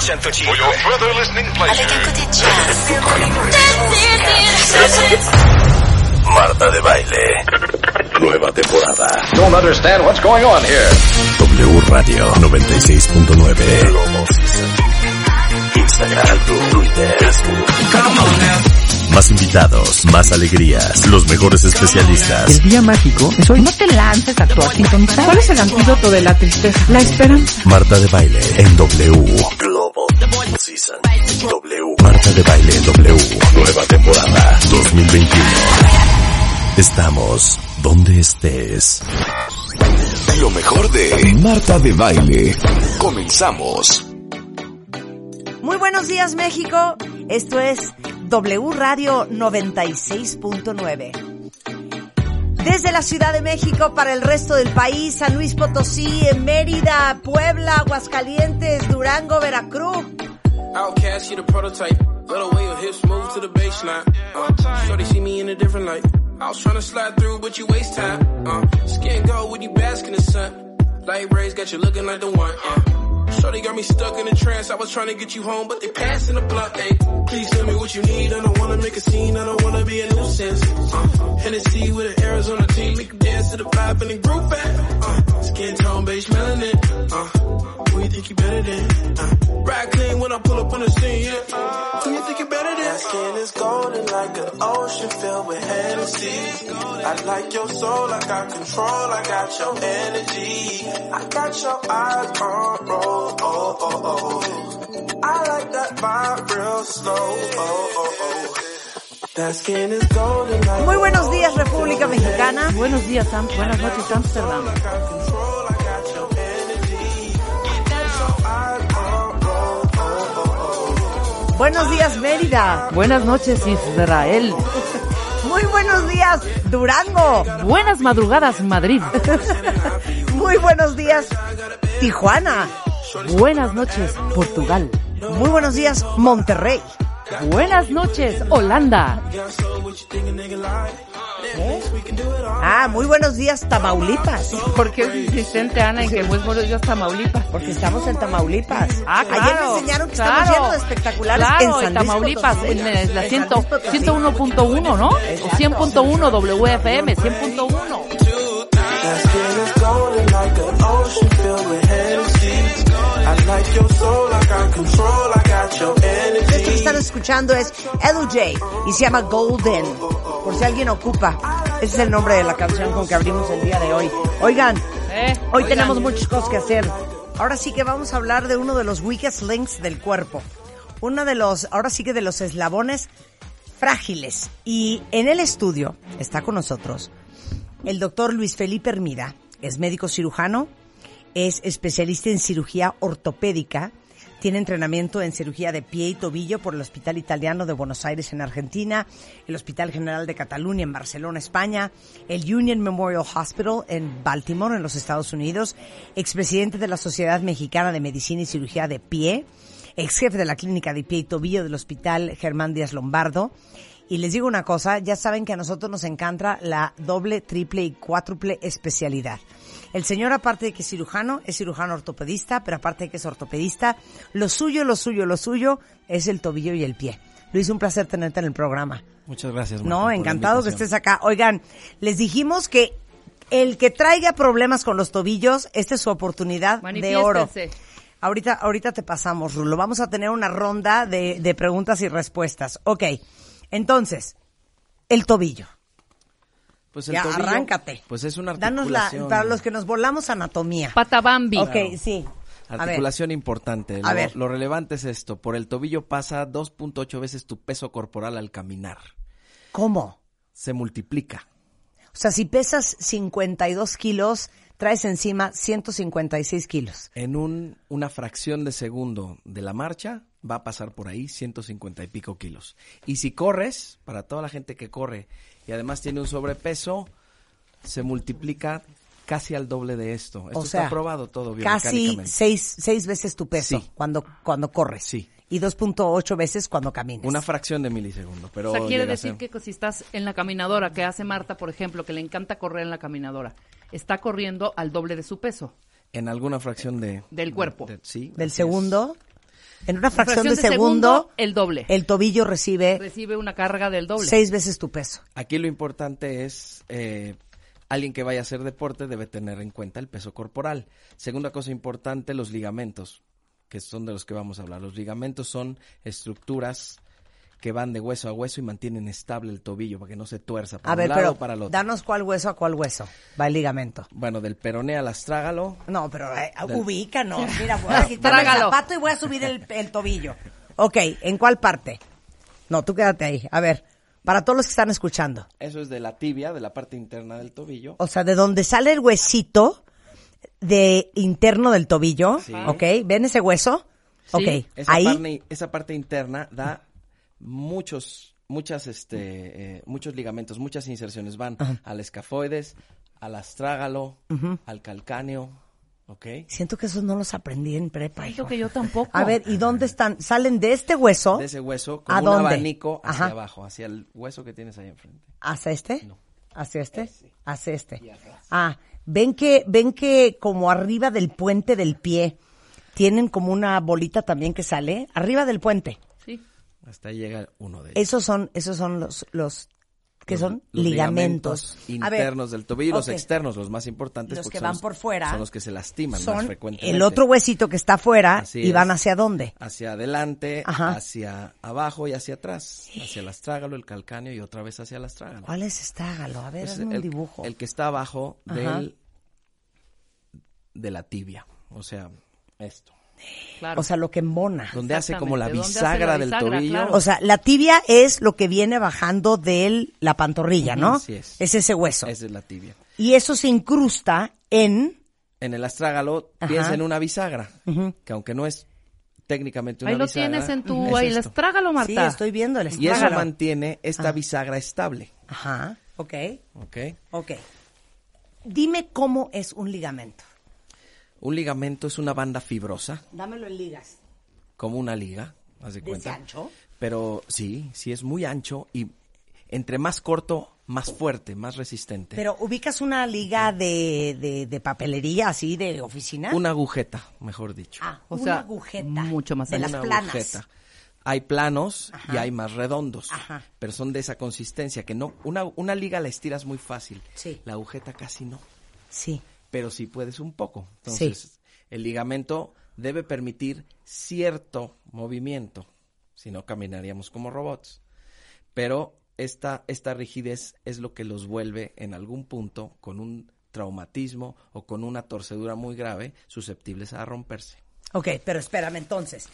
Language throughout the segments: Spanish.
For your further listening pleasure. Avec un côté jazz. Marta de Baile. Nueva temporada. Don't understand what's going on here. W Radio 96.9. Instagram, Twitter, Facebook. Más invitados, más alegrías, los mejores especialistas. El día mágico es hoy. No te lances a sintonizar. ¿Cuál es el antídoto de la tristeza? La esperanza. Marta de Baile en W. W. Marta de Baile W. Nueva temporada 2021. Estamos donde estés. Lo mejor de Marta de Baile. Comenzamos. Muy buenos días México, esto es W Radio 96.9. Desde la Ciudad de México para el resto del país, San Luis Potosí, Mérida, Puebla, Aguascalientes, Durango, Veracruz. Outcast, you the prototype. Little way your hips move to the baseline. Uh, shorty see me in a different light. I was trying to slide through, but you waste time. Uh, skin gold when you bask in the sun. Light rays got you looking like the one. Uh, Shorty got me stuck in a trance. I was trying to get you home, but they passing the blunt. Hey, please tell me what you need. I don't wanna make a scene. I don't wanna be a nuisance. Uh, Hennessy with an Arizona team. Make 'em dance to the vibe and the groove back. Uh, skin tone, beige melanin. Uh, who you think you better than? Uh, ride clean when I pull up on the scene. Yeah. Who you think you better than? That skin is golden like an ocean filled with Hennessy. I like your soul, I got control, I got your energy. I got your eyes on roll, oh, oh, oh. I like that vibe real slow, oh, oh, oh. That skin is golden like Muy buenos días República Mexicana. Buenos días, Am- buenas noches, Amsterdam. Buenos días Mérida. Buenas noches, Israel. Muy buenos días Durango. Buenas madrugadas, Madrid. Muy buenos días Tijuana. Buenas noches, Portugal. Muy buenos días Monterrey. Buenas noches, Holanda. Ah, muy buenos días Tamaulipas. ¿Por qué es insistente, Ana, en que muy buenos días, Tamaulipas? Porque estamos en Tamaulipas. Ah, claro. Ayer me enseñaron que estamos claro. llenos de espectaculares Claro, en San Luis Tamaulipas, Potosí. en la- la En 100 San Luis Potosí. 101.1, ¿no? O 100.1 WFM, 100.1. That skin is golden like an ocean filled with Hennessy. I like your soul, I got control, I Esto que están escuchando es Edu J y se llama Golden. Por si alguien ocupa. Ese es el nombre de la canción con que abrimos el día de hoy. Oigan, Eh, hoy oigan. tenemos muchas cosas que hacer. Ahora sí que vamos a hablar de uno de los weakest links del cuerpo. Uno de los, ahora sí que de los eslabones frágiles. Y en el estudio está con nosotros el doctor Luis Felipe Hermida. Es médico cirujano, es especialista en cirugía ortopédica, tiene entrenamiento en cirugía de pie y tobillo por el Hospital Italiano de Buenos Aires en Argentina, el Hospital General de Cataluña en Barcelona, España, el Union Memorial Hospital en Baltimore, en los Estados Unidos, expresidente de la Sociedad Mexicana de Medicina y Cirugía de Pie, ex jefe de la Clínica de Pie y Tobillo del Hospital Germán Díaz Lombardo. Y les digo una cosa, ya saben que a nosotros nos encanta la doble, triple y cuádruple especialidad. El señor, aparte de que es cirujano, es cirujano ortopedista, pero aparte de que es ortopedista, lo suyo, lo suyo, lo suyo es el tobillo y el pie. Luis, un placer tenerte en el programa. Muchas gracias. Marta, No, encantado que estés acá. Oigan, les dijimos que el que traiga problemas con los tobillos, esta es su oportunidad de oro. Ahorita, ahorita te pasamos, Rulo. Vamos a tener una ronda de, de preguntas y respuestas. Ok. Entonces, el tobillo. Pues el ya, tobillo, arráncate. Pues es una Danos la, articulación. para los que nos volamos anatomía. Pata Bambi. Ok, sí. A ver. Articulación importante. A Lo, ver. lo relevante es esto. Por el tobillo pasa 2.8 veces tu peso corporal al caminar. ¿Cómo? Se multiplica. O sea, si pesas 52 kilos, traes encima 156 kilos. En un, una fracción de segundo de la marcha va a pasar por ahí 150 y pico kilos. Y si corres, para toda la gente que corre y además tiene un sobrepeso, se multiplica casi al doble de esto. Esto o sea, está probado todo casi biomecánicamente. seis, seis veces tu peso Sí. cuando, cuando corres. Sí. Y 2.8 veces cuando caminas. Una fracción de milisegundo, pero o sea, quiere decir ser- que si estás en la caminadora, que hace Marta, por ejemplo, que le encanta correr en la caminadora, está corriendo al doble de su peso. en alguna fracción de Del cuerpo. de- sí, Del es. segundo. En una fracción, fracción de, de segundo, segundo, el doble. El tobillo recibe Recibe una carga del doble. seis veces tu peso. Aquí lo importante es, eh, alguien que vaya a hacer deporte debe tener en cuenta el peso corporal. Segunda cosa importante, los ligamentos, que son de los que vamos a hablar. Los ligamentos son estructuras que van de hueso a hueso y mantienen estable el tobillo para que no se tuerza para A ver, un lado pero o para el otro. danos cuál hueso a cuál hueso. Va el ligamento. Bueno, del peroné al astrágalo, No, pero eh, Del- ubícanos. Mira, voy a quitarme el Trágalo. zapato y voy a subir el, el tobillo. Ok, ¿en cuál parte? No, tú quédate ahí. A ver, para todos los que están escuchando. eso es de la tibia, de la parte interna del tobillo. O sea, de donde sale el huesito de interno del tobillo. Sí. Ok, ¿ven ese hueso? Sí. Ok, Esa, ahí. parte, esa parte interna da muchos, muchas, este, eh, muchos ligamentos, muchas inserciones. Van al escafoides, al astrágalo, al calcáneo, ¿ok? Siento que esos no los aprendí en prepa. Siento que yo tampoco. A ver, ¿y dónde están? ¿Salen de este hueso? De ese hueso, ¿A como un dónde? abanico hacia Ajá. abajo, hacia el hueso que tienes ahí enfrente. ¿Hacia este? No. ¿Hacia este? Ese. Hacia este. Y atrás. Ah, ven que, ven que como arriba del puente del pie tienen como una bolita también que sale. Arriba del puente. Hasta ahí llega uno de ellos. Esos son, esos son los, los, ¿qué Los- son? los ligamentos. Ver, internos del tobillo y los externos, los más importantes. Los que son van por fuera Son los que se lastiman más Son frecuentemente. el otro huesito que está afuera Así y van hacia dónde. Hacia adelante, Ajá. hacia abajo y hacia atrás. Hacia el astrágalo, el calcáneo y otra vez hacia el astrágalo. ¿Cuál es estágalo? A ver, Es hazme un el, dibujo. el que está abajo Ajá. del, de la tibia. O sea, esto. Claro. O sea, lo que embona. Donde hace como la Exactamente, ¿dónde hace bisagra del tobillo. Claro. O sea, la tibia es lo que viene bajando de la pantorrilla, ¿no? Así es. ese hueso. Esa es la tibia. Y eso se incrusta en... En el astrágalo Ajá. piensa en una bisagra, que aunque no es técnicamente una Ahí lo bisagra. tienes en tu... es ahí, esto. estrágalo, Marta. Sí, estoy viendo el Y eso mantiene esta bisagra estable. Ajá, ok, ¿ok? ok. Dime cómo es un ligamento. Un ligamento es una banda fibrosa, Dámelo en ligas. como una liga, haz de ¿De ese cuenta. ancho? Pero sí, sí es muy ancho y entre más corto, más fuerte, más resistente. Pero ubicas una liga de, de, de papelería, así, de oficina. Una agujeta, mejor dicho. Ah, O una sea, agujeta. mucho más de allá. las Una planas. agujeta. Hay planos y hay más redondos, Ajá. pero son de esa consistencia que no una, una liga la estiras muy fácil. Sí. La agujeta casi no, Sí. Pero sí puedes un poco. Entonces, el ligamento debe permitir cierto movimiento, si no caminaríamos como robots. Pero esta, esta rigidez es lo que los vuelve en algún punto con un traumatismo o con una torcedura muy grave susceptibles a romperse. Ok, pero espérame entonces.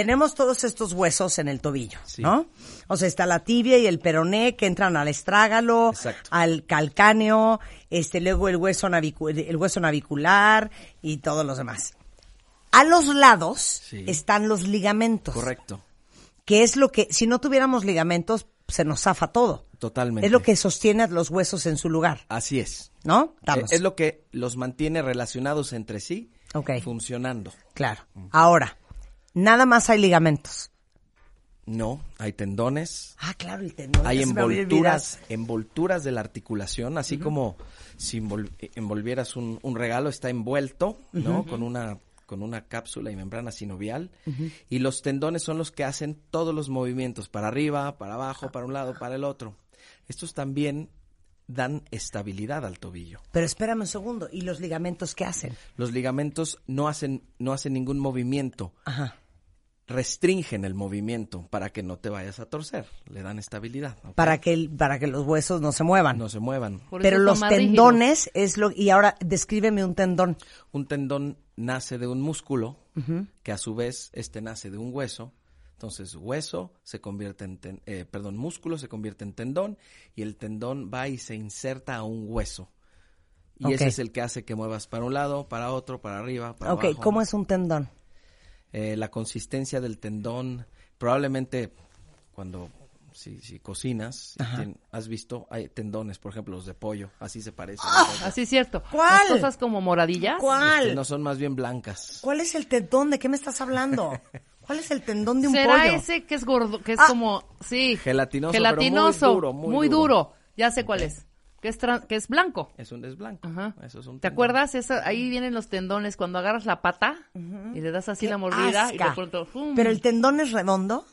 Tenemos todos estos huesos en el tobillo, Sí. ¿no? O sea, está la tibia y el peroné que entran al estrágalo, Exacto. al calcáneo, este, luego el hueso, el hueso navicular y todos los demás. A los lados Sí. están los ligamentos. Correcto, Que es lo que, si no tuviéramos ligamentos, se nos zafa todo. totalmente. Es lo que sostiene a los huesos en su lugar, Así es. ¿no? Estamos. Es lo que los mantiene relacionados entre sí, funcionando. Claro. Ahora, nada más hay ligamentos. No, hay tendones, Ah, claro, el tendón. hay envolturas, envolturas de la articulación, así como si envol- envolvieras un, un regalo, está envuelto, ¿no? Con una con una cápsula y membrana sinovial y los tendones son los que hacen todos los movimientos para arriba, para abajo, para un lado, para el otro. Estos también dan estabilidad al tobillo. Pero espérame un segundo, ¿y los ligamentos qué hacen? Los ligamentos no hacen no hacen ningún movimiento, Ajá. Restringen el movimiento para que no te vayas a torcer, le dan estabilidad, ¿ok? Para que, el- para que los huesos no se muevan. no se muevan. Por Pero los tendones es lo... Y ahora, descríbeme un tendón. Un tendón nace de un músculo, que a su vez este nace de un hueso. Entonces, hueso se convierte en, ten- eh, perdón, músculo se convierte en tendón y el tendón va y se inserta a un hueso. Y Ok. ese es el que hace que muevas para un lado, para otro, para arriba, para ok, abajo. ¿cómo es un tendón? Eh, la consistencia del tendón, probablemente cuando si, si cocinas, has visto, hay tendones, por ejemplo, los de pollo, así se parecen. Así es cierto. ¿Cuál? Las cosas como moradillas. ¿Cuál? Este, no son más bien blancas. ¿Cuál es el tendón? ¿De qué me estás hablando? ¿Cuál es el tendón de un ¿Será pollo? ese que es gordo, que es Ah. como, sí. Gelatinoso, pero muy Gelatinoso, duro, muy muy duro. duro. Ya sé cuál es. Que es, que es blanco. Es un desblanco. Ajá. Eso es un ¿Te tendón. acuerdas? Esa, ahí vienen los tendones cuando agarras la pata y le das así Qué la mordida y de pronto ¡fum! Pero el tendón es redondo.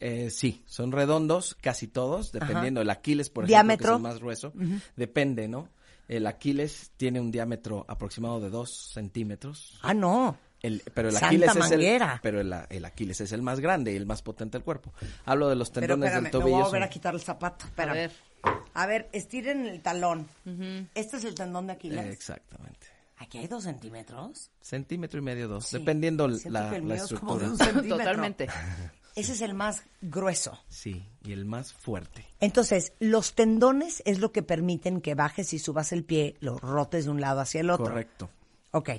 Eh, sí, son redondos, casi todos, dependiendo. El Aquiles, por Diámetro. ejemplo, que es el más grueso, depende, ¿no? El Aquiles tiene un diámetro aproximado de 2 centímetros. Ah, no. El- pero el Santa Aquiles es el, manguera. pero el, el Aquiles es el más grande y el más potente del cuerpo. Hablo de los Pero tendones espérame, del me voy tobillo. a volver son- a quitar el zapato. A ver. A ver, estiren el talón. Este es el tendón de Aquiles. Eh, Exactamente. Aquí hay dos centímetros. Centímetro y medio, dos, Sí. dependiendo Siento la, que el la mío es como de un. Totalmente. Ese es el más grueso. Sí, y el más fuerte. Entonces, los tendones es lo que permiten que bajes y subas el pie, lo rotes de un lado hacia el otro. Correcto. Ok.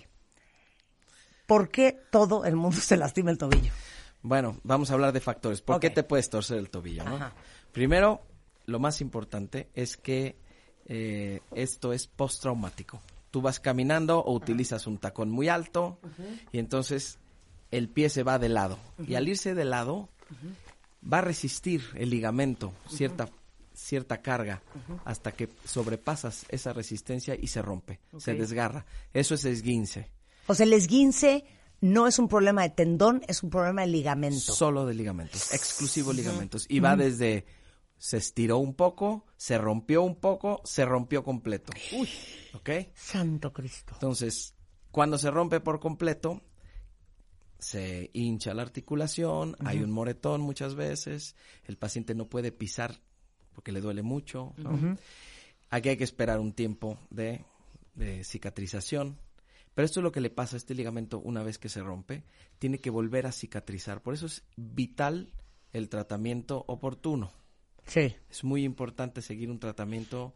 ¿Por qué todo el mundo se lastima el tobillo? Bueno, vamos a hablar de factores. ¿Por qué te puedes torcer el tobillo? ¿no? Ajá. Primero, lo más importante es que eh, esto es postraumático. Tú vas caminando o utilizas un tacón muy alto y entonces el pie se va de lado. Y al irse de lado, va a resistir el ligamento cierta, cierta carga hasta que sobrepasas esa resistencia y se rompe, se desgarra. Eso es esguince. O sea, el esguince no es un problema de tendón, es un problema de ligamento. Solo de ligamentos, exclusivo ligamentos. Y va desde se estiró un poco, se rompió un poco, se rompió completo. Uy. ¿Ok? Santo Cristo. Entonces, cuando se rompe por completo, se hincha la articulación, hay un moretón muchas veces, el paciente no puede pisar porque le duele mucho. ¿no? Aquí hay que esperar un tiempo de, de cicatrización. Pero esto es lo que le pasa a este ligamento una vez que se rompe, tiene que volver a cicatrizar. Por eso es vital el tratamiento oportuno. Sí. Es muy importante seguir un tratamiento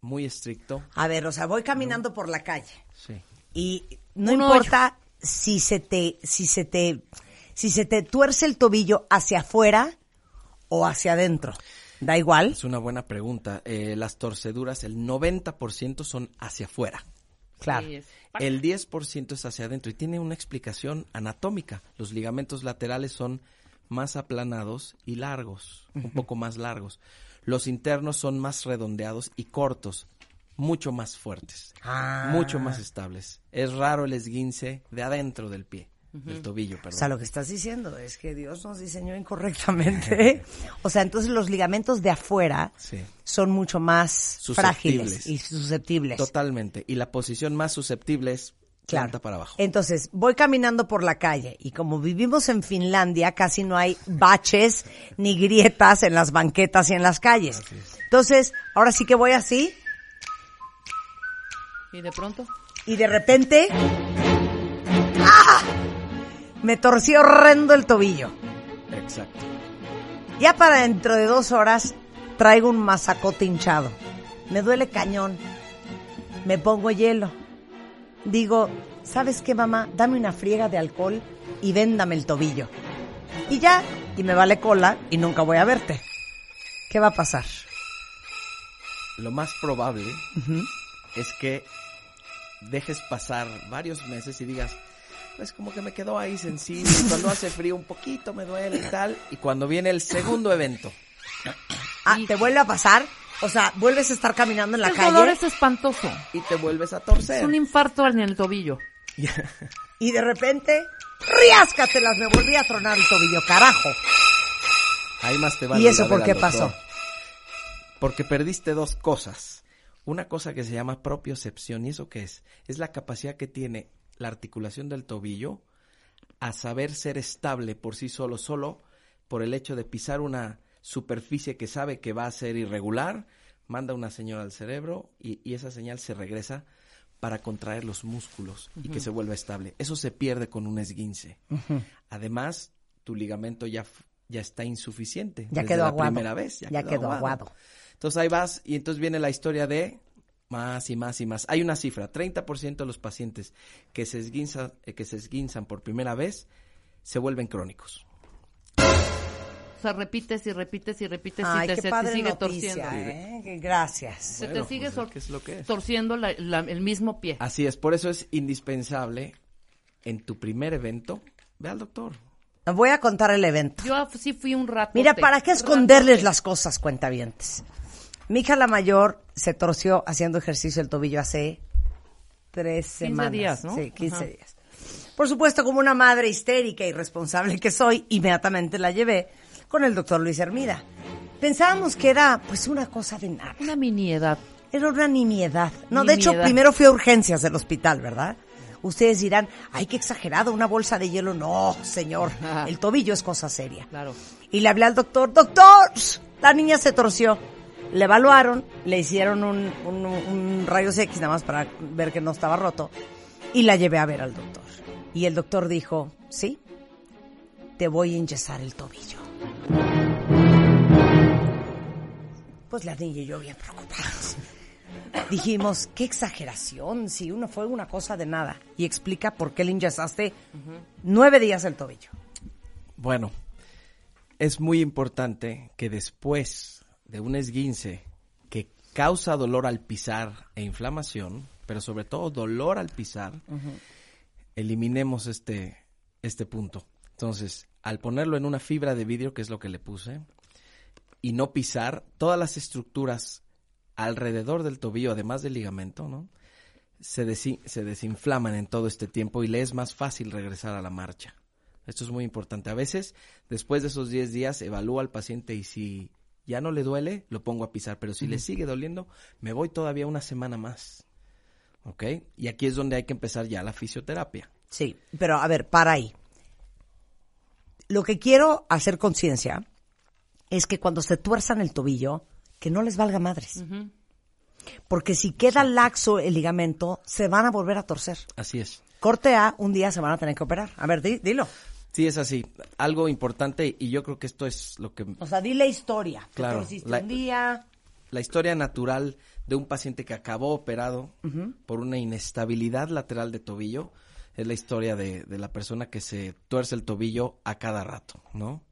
muy estricto. A ver, o sea, voy caminando por la calle Sí. y no Un importa si se te si se te si se te tuerce el tobillo hacia afuera o hacia adentro. Da igual. Es una buena pregunta. Eh, las torceduras, el 90% son hacia afuera. Claro. Sí, El 10% es hacia adentro y tiene una explicación anatómica. Los ligamentos laterales son más aplanados y largos, un poco más largos. Los internos son más redondeados y cortos, mucho más fuertes, Ah. mucho más estables. Es raro el esguince de adentro del pie, del tobillo, O perdón. sea, lo que estás diciendo es que Dios nos diseñó incorrectamente. o sea, entonces los ligamentos de afuera Sí. son mucho más frágiles y susceptibles. Totalmente. Y la posición más susceptible es Claro. planta para abajo. Entonces, voy caminando por la calle y como vivimos en Finlandia, casi no hay baches ni grietas en las banquetas y en las calles. Entonces, ahora sí que voy así Y de pronto. y de repente ¡ah! me torcí horrendo el tobillo. Exacto. Ya para dentro de dos horas traigo un masacote hinchado. Me duele cañón. Me pongo hielo. Digo, ¿sabes qué, mamá? Dame una friega de alcohol y véndame el tobillo. Y ya, y me vale cola y nunca voy a verte. ¿Qué va a pasar? Lo más probable es que dejes pasar varios meses y digas, pues como que me quedó ahí sensible, y cuando hace frío un poquito me duele y tal, y cuando viene el segundo evento, Ah, ¿te vuelve a pasar? O sea, vuelves a estar caminando en la el calle dolor es espantoso. y te vuelves a Es torcer. un infarto en el tobillo. y de repente, ¡riáscatelas! Me volví a tronar el tobillo, carajo. Ahí más te vale ¿Y eso por qué pasó? doctor. Porque perdiste dos cosas. Una cosa que se llama propiocepción. ¿Y eso qué es? Es la capacidad que tiene la articulación del tobillo a saber ser estable por sí solo, solo por el hecho de pisar una superficie que sabe que va a ser irregular, manda una señal al cerebro y, y esa señal se regresa para contraer los músculos y que se vuelva estable. Eso se pierde con un esguince. Además, tu ligamento ya, ya está insuficiente. Ya desde quedó la aguado. primera vez. Ya quedó aguado. Entonces ahí vas y entonces viene la historia de más y más y más. Hay una cifra, 30% de los pacientes que se esguinzan, eh, que se esguinzan por primera vez se vuelven crónicos. O sea, repites y repites y repites Ay, y te, qué se te sigue noticia, torciendo. ¿eh? Gracias. Se Bueno, te sigue pues, sor- es que es lo que es. torciendo la- la- el mismo pie. Así es, por eso es indispensable en tu primer evento, ve al doctor. Voy a contar el evento. Yo sí fui un rato. Mira, ¿para qué esconderles las cosas, cuentavientes? Mi hija la mayor se torció haciendo ejercicio el tobillo hace tres 15 semanas. días, ¿no? Sí, 15 Ajá. días. Por supuesto, como una madre histérica y responsable que soy, inmediatamente la llevé con el doctor Luis Hermida. Pensábamos que era pues una cosa de nada. Una miniedad. Era una nimiedad. No, de hecho, primero fui a urgencias del hospital, ¿verdad? Ustedes dirán, ay, qué exagerado, una bolsa de hielo. No, señor, el tobillo es cosa seria. Claro. Y le hablé al doctor, doctor, la niña se torció. Le evaluaron, le hicieron un, un, un rayos X nada más para ver que no estaba roto y la llevé a ver al doctor. Y el doctor dijo, sí, te voy a enyesar el tobillo. Pues la niña y yo bien preocupados. Dijimos, qué exageración, si uno fue una cosa de nada. Y explica por qué le enyesaste nueve días el tobillo. Bueno, es muy importante que después de un esguince que causa dolor al pisar e inflamación, pero sobre todo dolor al pisar, eliminemos este, este punto. Entonces, al ponerlo en una fibra de vidrio, que es lo que le puse, y no pisar, todas las estructuras alrededor del tobillo, además del ligamento, ¿no? Se, desi- se desinflaman en todo este tiempo y le es más fácil regresar a la marcha. Esto es muy importante. A veces, después de esos 10 días, evalúo al paciente y si ya no le duele, lo pongo a pisar. Pero si le sigue doliendo, me voy todavía una semana más. ¿Ok? Y aquí es donde hay que empezar ya la fisioterapia. Sí, pero a ver, para ahí. Lo que quiero hacer conciencia es que cuando se tuerzan el tobillo, que no les valga madres. Porque si queda laxo el ligamento, se van a volver a torcer. Así es. Corte A, un día se van a tener que operar. A ver, di- dilo. Sí, es así. Algo importante y yo creo que esto es lo que O sea, di la historia. Claro, la- un día. la historia natural de un paciente que acabó operado por una inestabilidad lateral de tobillo es la historia de, de la persona que se tuerce el tobillo a cada rato, ¿no?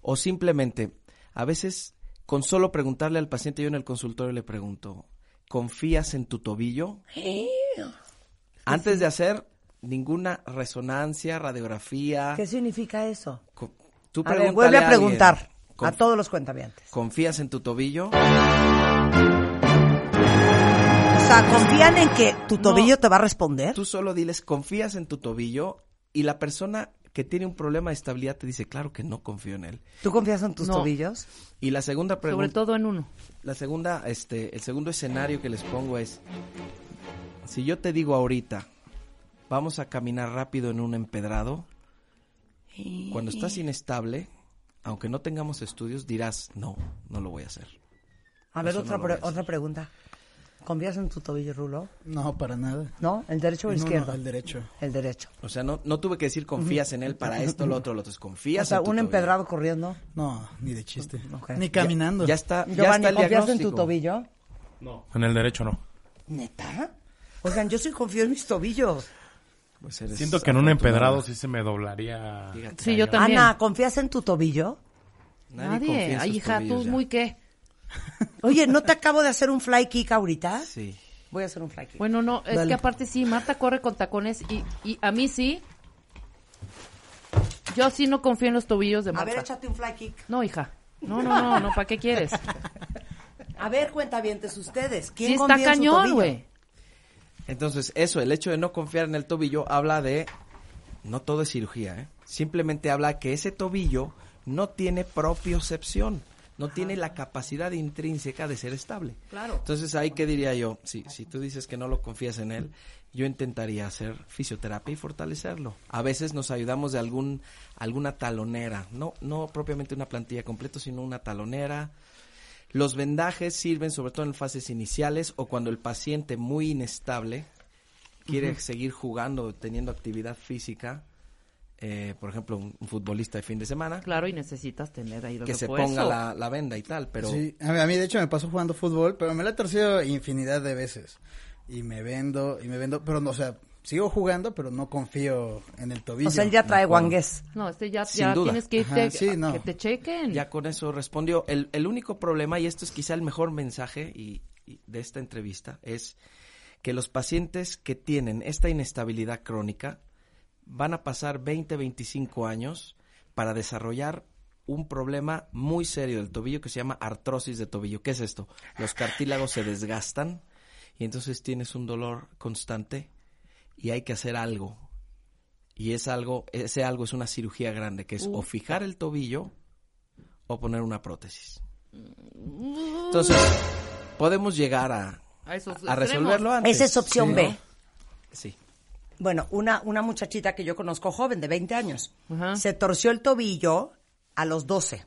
O simplemente, a veces, con solo preguntarle al paciente, yo en el consultorio le pregunto, ¿confías en tu tobillo? Antes de hacer ninguna resonancia, radiografía, ¿Qué significa eso? tú A ver, vuelve a alguien, preguntar a "¿Conf- todos los cuentavientes. ¿Confías en tu tobillo? Sea, ¿confían en que tu tobillo te va a responder? Tú solo diles, ¿confías en tu tobillo? Y la persona que tiene un problema de estabilidad te dice, claro que no confío en él. ¿Tú confías en tus No. tobillos? Y la segunda Sobre pregunta, todo en uno. la segunda, este, el segundo escenario que les pongo es, si yo te digo ahorita, vamos a caminar rápido en un empedrado, cuando estás inestable, aunque no tengamos estudios, dirás, no, no lo voy a hacer. A ver, Eso otra, no pre- otra pregunta. ¿Confías en tu tobillo, Rulo? No, para nada. ¿No? ¿El derecho o el No, no, izquierdo? el derecho. El derecho. O sea, no, no tuve que decir confías en él para esto, lo otro, lo otro. Es O confías sea, en tu un tobillo. empedrado corriendo. No, ni de chiste. Ni caminando. Ya está, ya Giovanni, está el ¿confías en tu tobillo? En el derecho no. ¿Neta? Oigan, yo sí confío en mis tobillos. Pues eres Siento que en un empedrado sí se me doblaría. Fíjate. Sí, yo también. Ana, ¿confías en tu tobillo? Nadie confía Nadie. en Ay, hija, tú ya. muy qué. Oye, ¿no te acabo de hacer un fly kick ahorita? Sí. Voy a hacer un fly kick. Bueno, no, es Dale. que aparte sí, Marta corre con tacones y, y a mí sí. Yo sí no confío en los tobillos de a ver, Marta. échate un fly kick. No, hija. No, no, no, no, ¿para qué quieres? A ver, cuentavientes ustedes. ¿Quién Sí está confía en su cañón, güey. Entonces, eso, el hecho de no confiar en el tobillo habla de... No todo es cirugía, ¿eh? Simplemente habla que ese tobillo no tiene propiocepción. No tiene la capacidad intrínseca de ser estable. Claro. Entonces, ahí, ¿qué diría yo? Si, si tú dices que no lo confías en él, yo intentaría hacer fisioterapia y fortalecerlo. A veces nos ayudamos de algún alguna talonera, no no propiamente una plantilla completa, sino una talonera. Los vendajes sirven sobre todo en fases iniciales o cuando el paciente muy inestable quiere seguir jugando, teniendo actividad física, eh, por ejemplo, un, un futbolista de fin de semana, Claro, y necesitas tener ahí que se ponga la, la venda y tal, pero Sí, a mí, a mí, de hecho me pasó jugando fútbol, pero me la he torcido infinidad de veces. Y me vendo, y me vendo, pero no, o sea, sigo jugando, pero no confío en el tobillo. O sea, él ya trae guangués. No, este ya, ya tienes que irte Ajá, sí, a- no. que te chequen. Ya con eso respondió. El, el único problema, y esto es quizá el mejor mensaje y, y de esta entrevista, es que los pacientes que tienen esta inestabilidad crónica van a pasar 20, 25 años para desarrollar un problema muy serio del tobillo que se llama artrosis de tobillo. ¿Qué es esto? Los cartílagos se desgastan y entonces tienes un dolor constante y hay que hacer algo. Y es algo, ese algo es una cirugía grande, que es o fijar el tobillo o poner una prótesis. Entonces, podemos llegar a, A esos a extremos. resolverlo antes. Esa es opción Sí, B. ¿no? Sí. Bueno, una, una muchachita que yo conozco joven, de 20 años, Ajá. se torció el tobillo a los 12.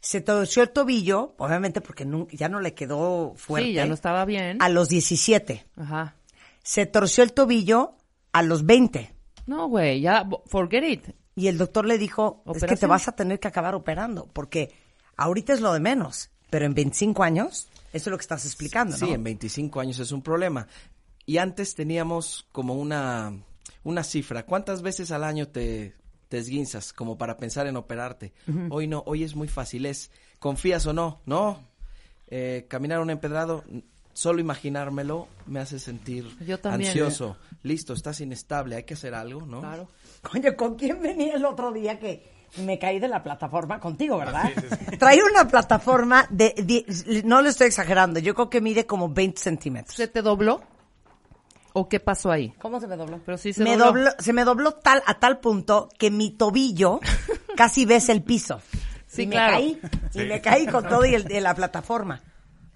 Se torció el tobillo, obviamente porque ya no le quedó fuerte. Sí, ya no estaba bien. A los 17. Ajá. Se torció el tobillo a los 20. No, güey, ya, forget it. Y el doctor le dijo, es que te vas a tener que acabar operando, porque ahorita es lo de menos, pero en 25 años, eso es lo que estás explicando, ¿no? Sí, en 25 años es un problema. Y antes teníamos como una, una cifra. ¿Cuántas veces al año te, te esguinzas como para pensar en operarte? Hoy no, hoy es muy fácil. Es, ¿confías o no? No. Eh, caminar un empedrado, solo imaginármelo me hace sentir Yo también. ansioso. Listo, estás inestable, hay que hacer algo, ¿no? Claro. Coño, ¿con quién venía el otro día que me caí de la plataforma? Contigo, ¿verdad? Trae una plataforma de, de- no le estoy exagerando, yo creo que mide como 20 centímetros. ¿Se te dobló? ¿O qué pasó ahí? ¿Cómo se me dobló? Pero sí se me dobló. dobló- se me dobló tal a tal punto que mi tobillo casi ves el piso. Sí, y me claro. caí, y me caí con todo y el, de la plataforma.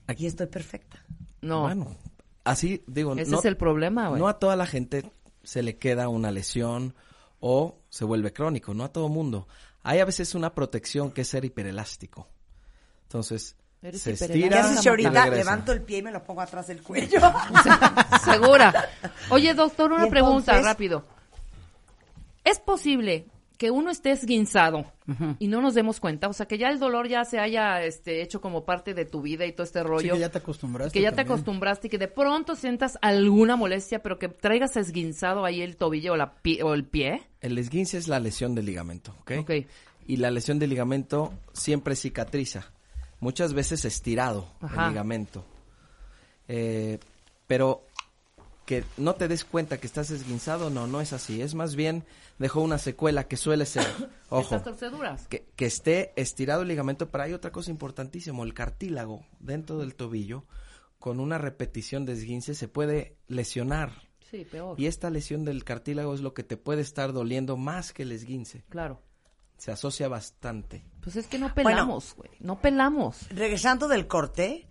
Aquí estoy perfecta. No. Bueno, así digo, Ese no- es el problema, güey. No a toda la gente se le queda una lesión o se vuelve crónico, no a todo mundo. Hay a veces una protección que es ser hiperelástico. Entonces, Eres se estira ¿Qué ahorita levanto el pie y me lo pongo atrás del cuello? Segura. Oye, doctor, una pregunta rápido. ¿Es posible que uno esté esguinzado y no nos demos cuenta? O sea, que ya el dolor ya se haya este, hecho como parte de tu vida y todo este Sí, rollo. que ya te acostumbraste. que ya te acostumbraste y que de pronto sientas alguna molestia, pero que traigas esguinzado ahí el tobillo o, la pie- o el pie. El esguince es la lesión del ligamento, ¿ok? Ok. Y la lesión del ligamento siempre cicatriza. Muchas veces estirado Ajá. el ligamento. Eh, pero que no te des cuenta que estás esguinzado, no, no es así. Es más bien dejó una secuela que suele ser, ojo, Estas torceduras. que, que esté estirado el ligamento, pero hay otra cosa importantísima, el cartílago dentro del tobillo, con una repetición de esguince se puede lesionar. Sí, peor. Y esta lesión del cartílago es lo que te puede estar doliendo más que el esguince. Claro. Se asocia bastante. Pues es que no pelamos, güey. no pelamos. Regresando del corte,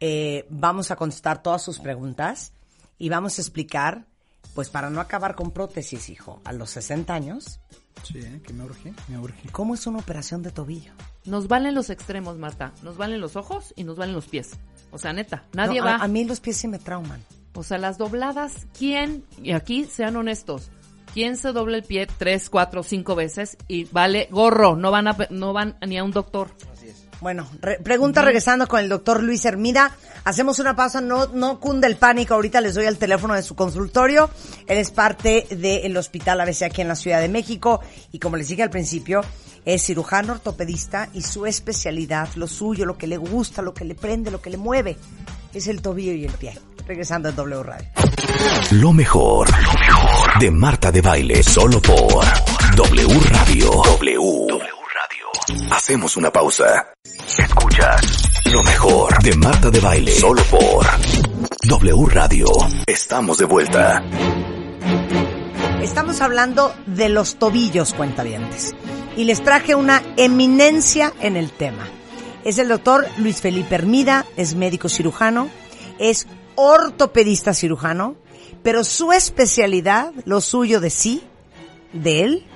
eh, vamos a contestar todas sus preguntas y vamos a explicar, pues para no acabar con prótesis, hijo, a los 60 años, Sí, ¿eh? que me urge, me urge. ¿cómo es una operación de tobillo? Nos valen los extremos, Marta. Nos valen los ojos y nos valen los pies. O sea, neta, nadie No, va. A, a mí los pies sí me trauman. O sea, las dobladas, ¿quién? Y aquí sean honestos. ¿Quién se dobla el pie tres, cuatro, cinco veces y vale gorro? No van a, no van ni a un doctor. Bueno, re- pregunta regresando con el doctor Luis Hermida. Hacemos una pausa, no, no cunde el pánico. Ahorita les doy el teléfono de su consultorio. Él es parte del Hospital ABC aquí en la Ciudad de México. Y como les dije al principio, es cirujano ortopedista y su especialidad, lo suyo, lo que le gusta, lo que le prende, lo que le mueve, es el tobillo y el pie. Regresando en W Radio. Lo mejor, lo mejor de Marta de Baile, solo por W Radio. W. Radio. Hacemos una pausa. Escuchas lo mejor de Marta de Baile, solo por W Radio. Estamos de vuelta. Estamos hablando de los tobillos, cuentavientes. Y les traje una eminencia en el tema. Es el doctor Luis Felipe Hermida, es médico cirujano, es ortopedista cirujano, pero su especialidad, lo suyo de sí, de él,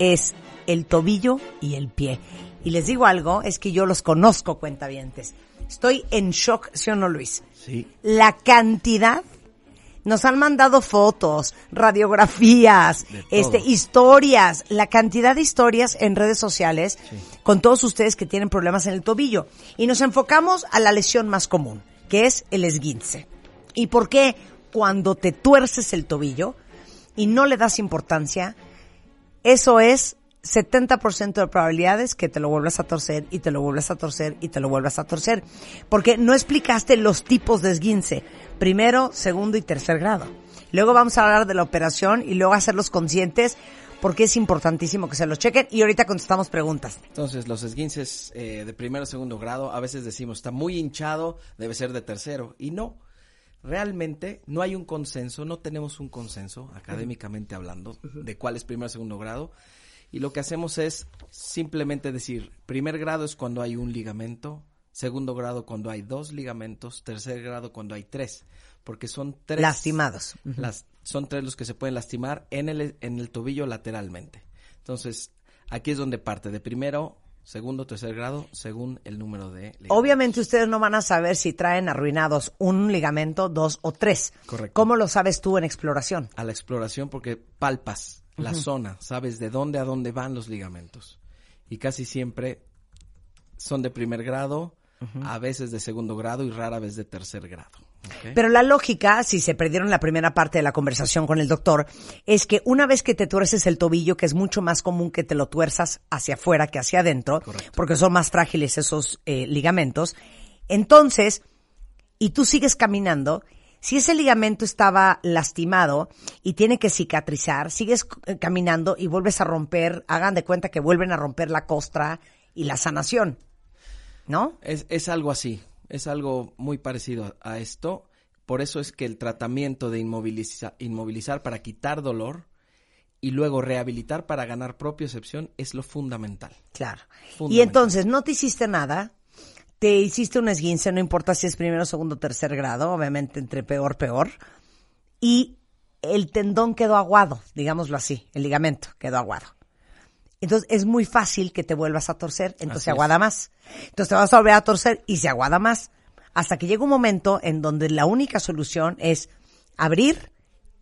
es el tobillo y el pie. Y les digo algo, es que yo los conozco, cuentavientes. Estoy en shock, ¿sí o no, Luis? Sí. la cantidad nos han mandado fotos, radiografías, este, historias, la cantidad de historias en redes sociales con todos ustedes que tienen problemas en el tobillo. Y nos enfocamos a la lesión más común, que es el esguince. ¿Y por qué cuando te tuerces el tobillo y no le das importancia, eso es 70% de probabilidades que te lo vuelvas a torcer y te lo vuelvas a torcer y te lo vuelvas a torcer. Porque no explicaste los tipos de esguince. Primero, segundo y tercer grado. Luego vamos a hablar de la operación y luego hacerlos conscientes porque es importantísimo que se los chequen y ahorita contestamos preguntas. Entonces, los esguinces eh, de primero o segundo grado, a veces decimos, está muy hinchado, debe ser de tercero. Y no, realmente no hay un consenso, no tenemos un consenso, académicamente hablando, de cuál es primero o segundo grado. Y lo que hacemos es simplemente decir, primer grado es cuando hay un ligamento, segundo grado cuando hay dos ligamentos, tercer grado cuando hay tres, porque son tres. Lastimados. Las, son tres los que se pueden lastimar en el, en el tobillo lateralmente. Entonces, aquí es donde parte, de primero, segundo, tercer grado, según el número de ligamentos. Obviamente ustedes no van a saber si traen arruinados un ligamento, dos o tres. Correcto. ¿Cómo lo sabes tú en exploración? a la exploración porque palpas la zona, sabes de dónde a dónde van los ligamentos. Y casi siempre son de primer grado, a veces de segundo grado y rara vez de tercer grado. Pero la lógica, si se perdieron la primera parte de la conversación con el doctor, es que una vez que te tuerces el tobillo, que es mucho más común que te lo tuerzas hacia afuera que hacia adentro, porque son más frágiles esos eh, ligamentos, entonces, y tú sigues caminando, si ese ligamento estaba lastimado y tiene que cicatrizar, sigues eh, caminando y vuelves a romper, hagan de cuenta que vuelven a romper la costra y la sanación, ¿no? Es, es algo así, es algo muy parecido a, esto. Por eso es que el tratamiento de inmoviliza- inmovilizar para quitar dolor y luego rehabilitar para ganar propiocepción es lo fundamental. Claro. Y Fundamental. entonces no te hiciste nada, te hiciste un esguince, no importa si es primero, segundo, tercer grado, obviamente entre peor, peor, y el tendón quedó aguado, digámoslo así, el ligamento quedó aguado. Entonces es muy fácil que te vuelvas a torcer, entonces se aguada más. Entonces te vas a volver a torcer y se aguada más. Hasta que llega un momento en donde la única solución es abrir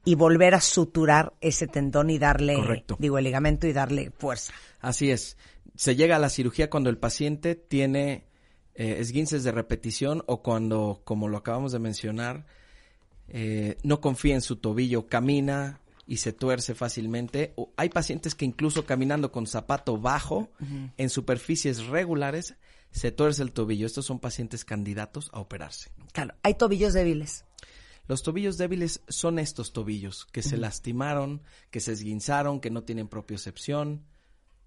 y volver a suturar ese tendón y darle, Correcto. digo, el ligamento y darle fuerza. Así es. Se llega a la cirugía cuando el paciente tiene eh, esguinces de repetición o cuando, como lo acabamos de mencionar, eh, no confía en su tobillo, camina y se tuerce fácilmente. O hay pacientes que incluso caminando con zapato bajo en superficies regulares se tuerce el tobillo. Estos son pacientes candidatos a operarse. Claro, hay tobillos débiles. Los tobillos débiles son estos tobillos que se lastimaron, que se esguinzaron, que no tienen propiocepción.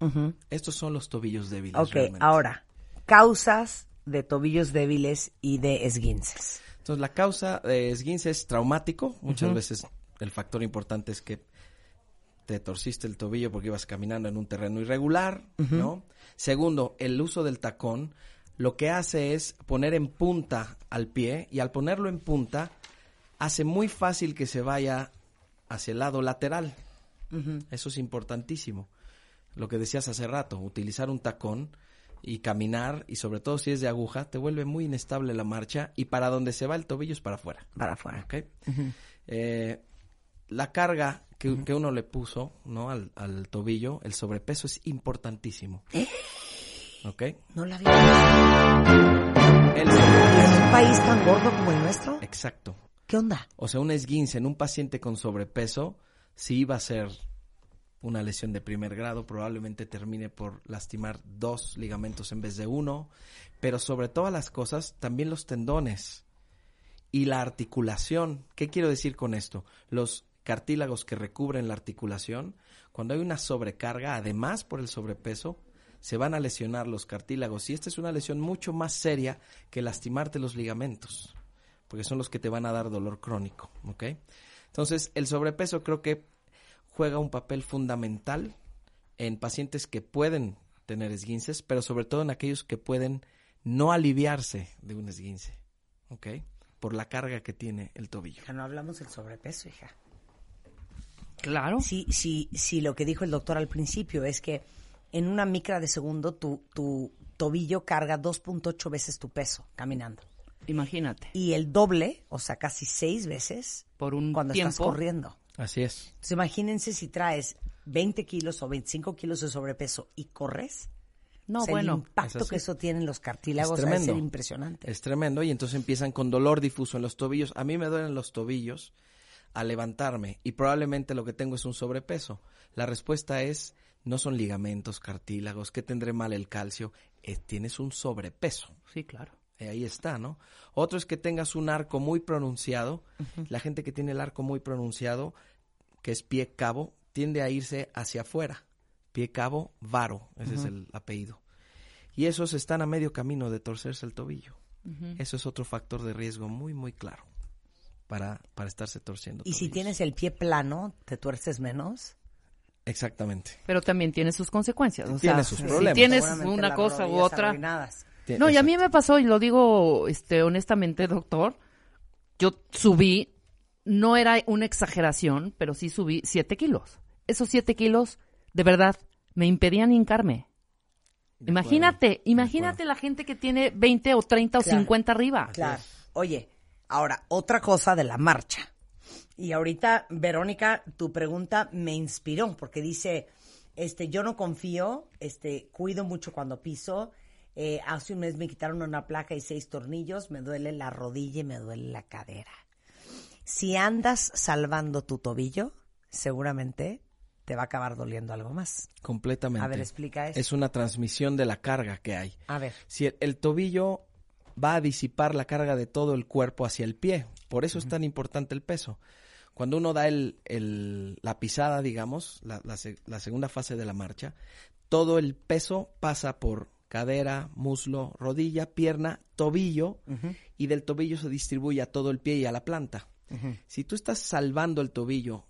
Ujú. Estos son los tobillos débiles. Ok, realmente. ahora, causas de tobillos débiles y de esguinces. Entonces, la causa de esguince es traumático. Muchas veces el factor importante es que te torciste el tobillo porque ibas caminando en un terreno irregular. ¿no? Segundo, el uso del tacón lo que hace es poner en punta al pie y al ponerlo en punta hace muy fácil que se vaya hacia el lado lateral. Eso es importantísimo. Lo que decías hace rato, utilizar un tacón y caminar, y sobre todo si es de aguja, te vuelve muy inestable la marcha y para donde se va el tobillo es para afuera. Para afuera. ¿ok? Eh, la carga que, que uno le puso ¿no? al, al tobillo, el sobrepeso es importantísimo. ¿Ok? No la vi. El ¿En sobrepeso. un país tan gordo como el nuestro? Exacto. ¿Qué onda? O sea, un esguince en un paciente con sobrepeso, si iba a ser una lesión de primer grado, probablemente termine por lastimar dos ligamentos en vez de uno, pero sobre todas las cosas, también los tendones y la articulación. ¿Qué quiero decir con esto? Los cartílagos que recubren la articulación, cuando hay una sobrecarga, además por el sobrepeso, se van a lesionar los cartílagos y esta es una lesión mucho más seria que lastimarte los ligamentos, porque son los que te van a dar dolor crónico. Entonces, el sobrepeso creo que juega un papel fundamental en pacientes que pueden tener esguinces, pero sobre todo en aquellos que pueden no aliviarse de un esguince, ¿ok? Por la carga que tiene el tobillo. Ya no hablamos del sobrepeso, hija. Claro. Sí, sí, sí, lo que dijo el doctor al principio es que en una micra de segundo tu, tu tobillo carga 2.8 veces tu peso caminando. Imagínate. Y el doble, o sea, casi seis veces Por un cuando estás corriendo. Así es. Entonces imagínense si traes 20 kilos o 25 kilos de sobrepeso y corres. No, O sea, bueno. El impacto es que eso tiene en los cartílagos Es va a ser tremendo. impresionante. Es tremendo y entonces empiezan con dolor difuso en los tobillos. A mí me duelen los tobillos al levantarme y probablemente lo que tengo es un sobrepeso. La respuesta es no son ligamentos, cartílagos, que tendré mal el calcio, Eh, tienes un sobrepeso. Sí, claro. Eh, ahí está, ¿no? Otro es que tengas un arco muy pronunciado. La gente que tiene el arco muy pronunciado, que es pie cabo, tiende a irse hacia afuera. Pie cabo, varo, ese es el apellido. Y esos están a medio camino de torcerse el tobillo. Eso es otro factor de riesgo muy, muy claro para, para estarse torciendo. Y si tienes el pie plano, ¿te tuerces menos? Exactamente. Pero también tiene sus consecuencias. O Tiene sea, sus si problemas. tienes Seguramente una cosa u otra. arruinadas. No, y a mí me pasó, y lo digo este, honestamente, doctor, yo subí, no era una exageración, pero sí subí siete kilos. Esos siete kilos, de verdad, me impedían hincarme. Imagínate, imagínate la gente que tiene 20 o 30 o Claro. 50 arriba. Claro. Oye, ahora, otra cosa de la marcha. Y ahorita, Verónica, tu pregunta me inspiró porque dice, este, yo no confío, este, cuido mucho cuando piso. Eh, hace un mes me quitaron una placa y seis tornillos, me duele la rodilla y me duele la cadera. Si andas salvando tu tobillo, seguramente te va a acabar doliendo algo más. Completamente. A ver, explica eso. Es una transmisión de la carga que hay. A ver. Si el, el tobillo va a disipar la carga de todo el cuerpo hacia el pie, por eso es tan importante el peso. Cuando uno da el, el- la pisada, digamos, la, la se- la segunda fase de la marcha, todo el peso pasa por cadera, muslo, rodilla, pierna, tobillo, y del tobillo se distribuye a todo el pie y a la planta. Si tú estás salvando el tobillo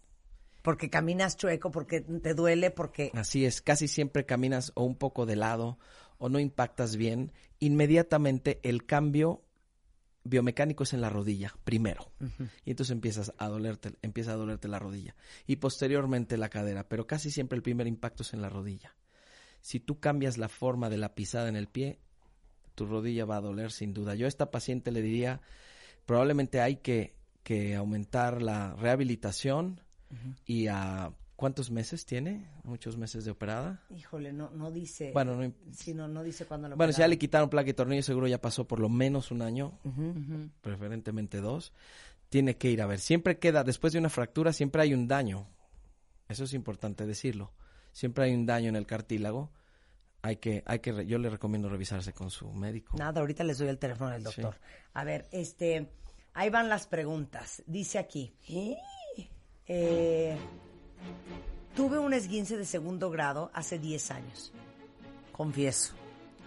Porque caminas chueco, porque te duele, porque... Así es, casi siempre caminas o un poco de lado o no impactas bien, inmediatamente el cambio biomecánico es en la rodilla, primero. Y entonces empiezas a dolerte, empieza a dolerte la rodilla y posteriormente la cadera, pero casi siempre el primer impacto es en la rodilla. Si tú cambias la forma de la pisada en el pie, tu rodilla va a doler sin duda. Yo a esta paciente le diría, probablemente hay que, que aumentar la rehabilitación y a ¿cuántos meses tiene? Muchos meses de operada. Híjole, no, no dice... Bueno, no Sí, no, dice cuándo lo Bueno, si ya le quitaron placa y tornillo, seguro ya pasó por lo menos un año, preferentemente dos. Tiene que ir a ver. Siempre queda, después de una fractura, siempre hay un daño. Eso es importante decirlo. Siempre hay un daño en el cartílago. Hay que, hay que, yo le recomiendo revisarse con su médico. Nada, ahorita les doy el teléfono del doctor. A ver, este, ahí van las preguntas. Dice aquí, eh, tuve un esguince de segundo grado hace 10 años. Confieso,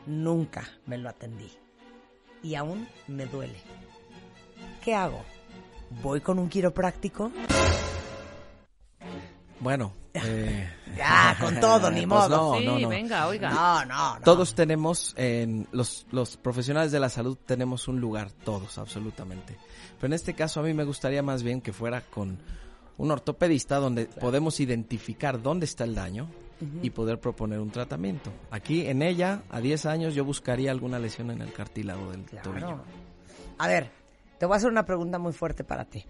nunca me lo atendí. Y aún me duele. ¿Qué hago? ¿Voy con un quiropráctico? Bueno, eh, Ya, con todo, ni pues modo. no, Sí, no, no. venga, oiga. No, no, no. Todos tenemos, en los, los profesionales de la salud tenemos un lugar, todos, absolutamente. Pero en este caso a mí me gustaría más bien que fuera con un ortopedista donde podemos identificar dónde está el daño y poder proponer un tratamiento. Aquí en ella, a 10 años, yo buscaría alguna lesión en el cartílago del tobillo. Claro. A ver, te voy a hacer una pregunta muy fuerte para ti.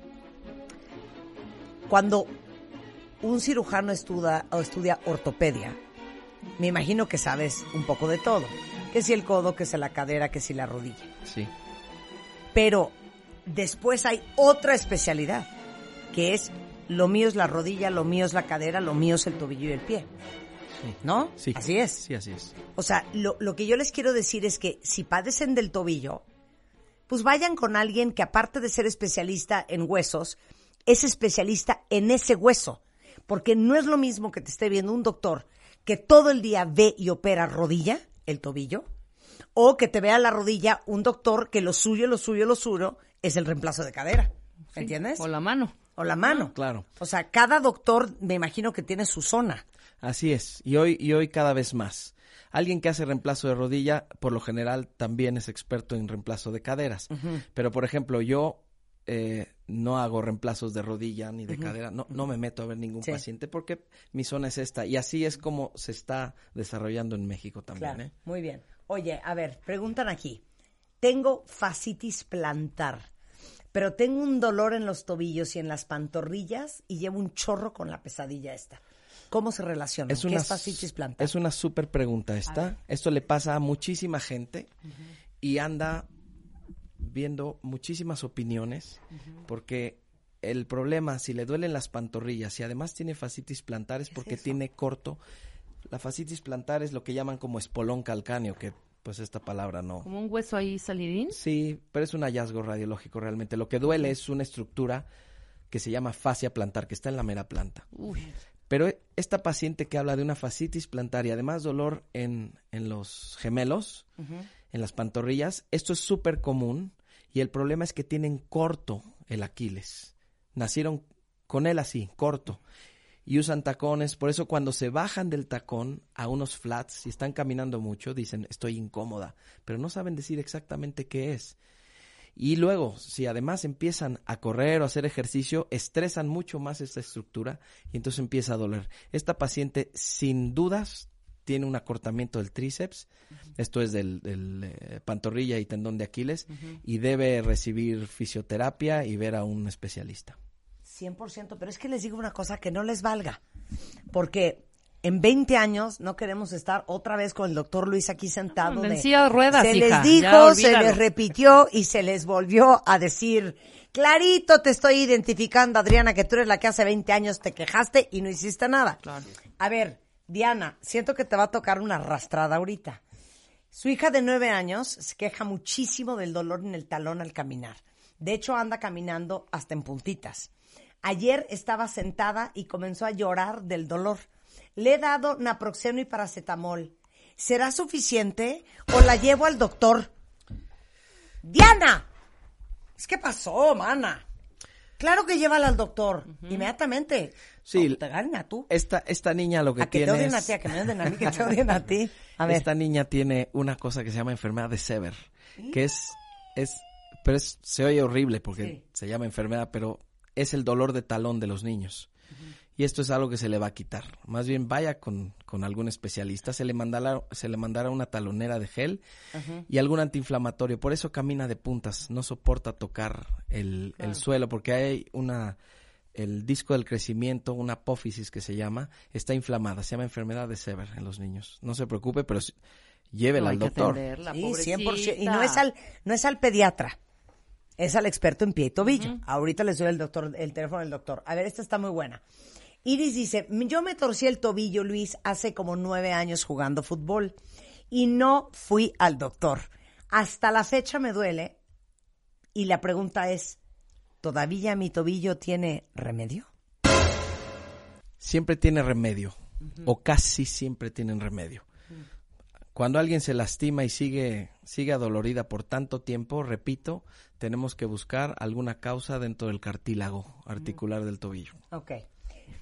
Cuando un cirujano estudia, o estudia ortopedia, me imagino que sabes un poco de todo. Que si el codo, que si la cadera, que si la rodilla. Sí. Pero después hay otra especialidad, que es lo mío es la rodilla, lo mío es la cadera, lo mío es el tobillo y el pie. Sí. ¿No? Sí. Así es. Sí, así es. O sea, lo, lo que yo les quiero decir es que si padecen del tobillo, pues vayan con alguien que aparte de ser especialista en huesos, es especialista en ese hueso. Porque no es lo mismo que te esté viendo un doctor que todo el día ve y opera rodilla, el tobillo, o que te vea la rodilla un doctor que lo suyo, lo suyo, lo suyo es el reemplazo de cadera. Sí, ¿Entiendes? O la mano. O la mano. Claro. O sea, cada doctor me imagino que tiene su zona. Así es, y hoy, y hoy cada vez más. Alguien que hace reemplazo de rodilla, por lo general, también es experto en reemplazo de caderas. Pero, por ejemplo, yo eh, no hago reemplazos de rodilla ni de cadera, no, no me meto a ver ningún Sí. paciente porque mi zona es esta. Y así es como se está desarrollando en México también. Claro, ¿eh? muy bien. Oye, a ver, preguntan aquí. Tengo fascitis plantar, pero tengo un dolor en los tobillos y en las pantorrillas y llevo un chorro con la pesadilla esta. ¿Cómo se relaciona? Es ¿Qué una, es fascitis plantar? es una súper pregunta esta. Esto le pasa a muchísima gente y anda viendo muchísimas opiniones porque el problema, si le duelen las pantorrillas y además tiene fascitis plantar es porque tiene corto. La fascitis plantar es lo que llaman como espolón calcáneo, que pues esta palabra no. Como un hueso ahí salidín. Sí, pero es un hallazgo radiológico realmente. Lo que duele es una estructura que se llama fascia plantar, que está en la mera planta. Uy. Pero esta paciente que habla de una fascitis plantar y además dolor en, en los gemelos, en las pantorrillas, esto es súper común y el problema es que tienen corto el Aquiles. Nacieron con él así, corto. Y usan tacones, por eso cuando se bajan del tacón a unos flats y están caminando mucho, dicen estoy incómoda, pero no saben decir exactamente qué es. Y luego, si además empiezan a correr o hacer ejercicio, estresan mucho más esta estructura y entonces empieza a doler. Esta paciente, sin dudas, tiene un acortamiento del tríceps, esto es del, del, eh, pantorrilla y tendón de Aquiles, y debe recibir fisioterapia y ver a un especialista. 100%, pero es que les digo una cosa que no les valga, porque en 20 años no queremos estar otra vez con el doctor Luis aquí sentado. No, en de- silla de ruedas, se hija, les dijo, se les repitió y se les volvió a decir, clarito te estoy identificando, Adriana, que tú eres la que hace 20 años te quejaste y no hiciste nada. A ver, Diana, siento que te va a tocar una arrastrada ahorita. Su hija de nueve años se queja muchísimo del dolor en el talón al caminar. De hecho, anda caminando hasta en puntitas. Ayer estaba sentada y comenzó a llorar del dolor. Le he dado naproxeno y paracetamol. ¿Será suficiente o la llevo al doctor? Diana, ¿es que pasó, mana? Claro que llévala al doctor, inmediatamente. Sí, O te gana tú. Esta, esta niña lo que A que te tiene odien a es- ti, a que me odien a mí, que te odien a ti. A ver. Esta niña tiene una cosa que se llama enfermedad de Sever, que es, es, pero es, se oye horrible porque Sí. se llama enfermedad, pero es el dolor de talón de los niños. Y esto es algo que se le va a quitar. Más bien vaya con, con algún especialista, se le mandará, se le mandará una talonera de gel y algún antiinflamatorio. Por eso camina de puntas, no soporta tocar el, el suelo, porque hay una, el disco del crecimiento, una apófisis que se llama, está inflamada, se llama enfermedad de Sever en los niños. No se preocupe, pero llévela No, al doctor. atenderla, Sí, pobrecita. 100%. Y no es al, no es al pediatra, es al experto en pie y tobillo. Ahorita les doy el doctor, el teléfono del doctor. A ver, esta está muy buena. Iris dice, yo me torcí el tobillo, Luis, hace como nueve años jugando fútbol y no fui al doctor. Hasta la fecha me duele y la pregunta es, ¿todavía mi tobillo tiene remedio? siempre tiene remedio, o casi siempre tienen remedio. Cuando alguien se lastima y sigue, sigue adolorida por tanto tiempo, repito, tenemos que buscar alguna causa dentro del cartílago articular del tobillo. Ok.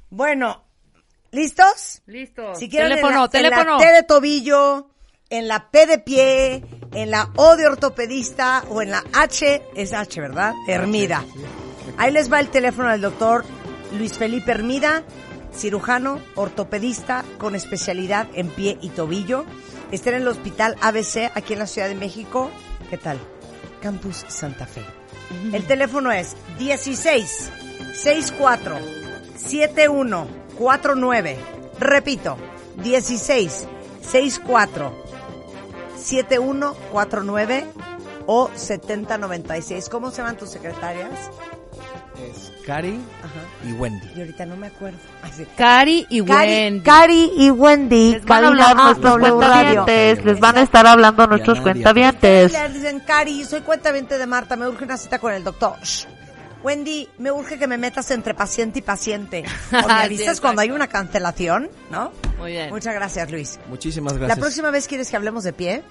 Bueno, ¿listos? Listo. Si quieren teléfono, en la, en teléfono. la T de tobillo, en la P de pie, en la O de ortopedista o en la H, es H, ¿verdad? Hermida. Ahí les va el teléfono del doctor Luis Felipe Hermida, cirujano, ortopedista con especialidad en pie y tobillo. Está en el Hospital ABC aquí en la Ciudad de México. ¿Qué tal? Campus Santa Fe. El teléfono es 16 64 7149. Repito, 16 64 7149 o 7096. ¿Cómo se llaman tus secretarias? Es Cari y Wendy. Y ahorita no me acuerdo. Sí. Cari y Cari, Wendy. Cari y Wendy. Les van a hablar nuestros Radio. cuentavientes, les van a estar hablando nuestros cuentavientes. Le dicen, Cari, soy cuentamente de Marta, me urge una cita con el doctor. Shh. Wendy, me urge que me metas entre paciente y paciente. O me avisas cuando hay una cancelación, ¿no? Muy bien. Muchas gracias, Luis. Muchísimas gracias. La próxima vez quieres que hablemos de pie.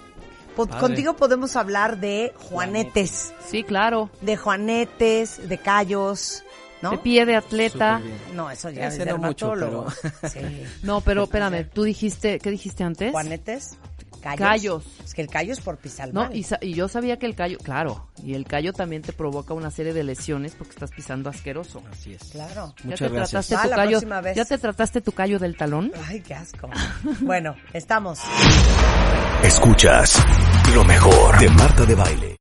Po- Padre. Contigo podemos hablar de juanetes, Sí, claro. de juanetes, de callos, ¿no? De pie de atleta. No, eso ya es no mucho, dermatólogo. pero- Sí. No, pero espérame, tú dijiste, ¿qué dijiste antes? Juanetes, callos. Callos. Es que el callo es por pisar No, mal. y, sa- y yo sabía que el callo, claro, y el callo también te provoca una serie de lesiones porque estás pisando asqueroso. Así es. Claro. ¿Ya Muchas te gracias. trataste tu la callo? próxima vez. ¿Ya te trataste tu callo del talón? Ay, qué asco. bueno, estamos. Escuchas lo mejor de Marta de Baile.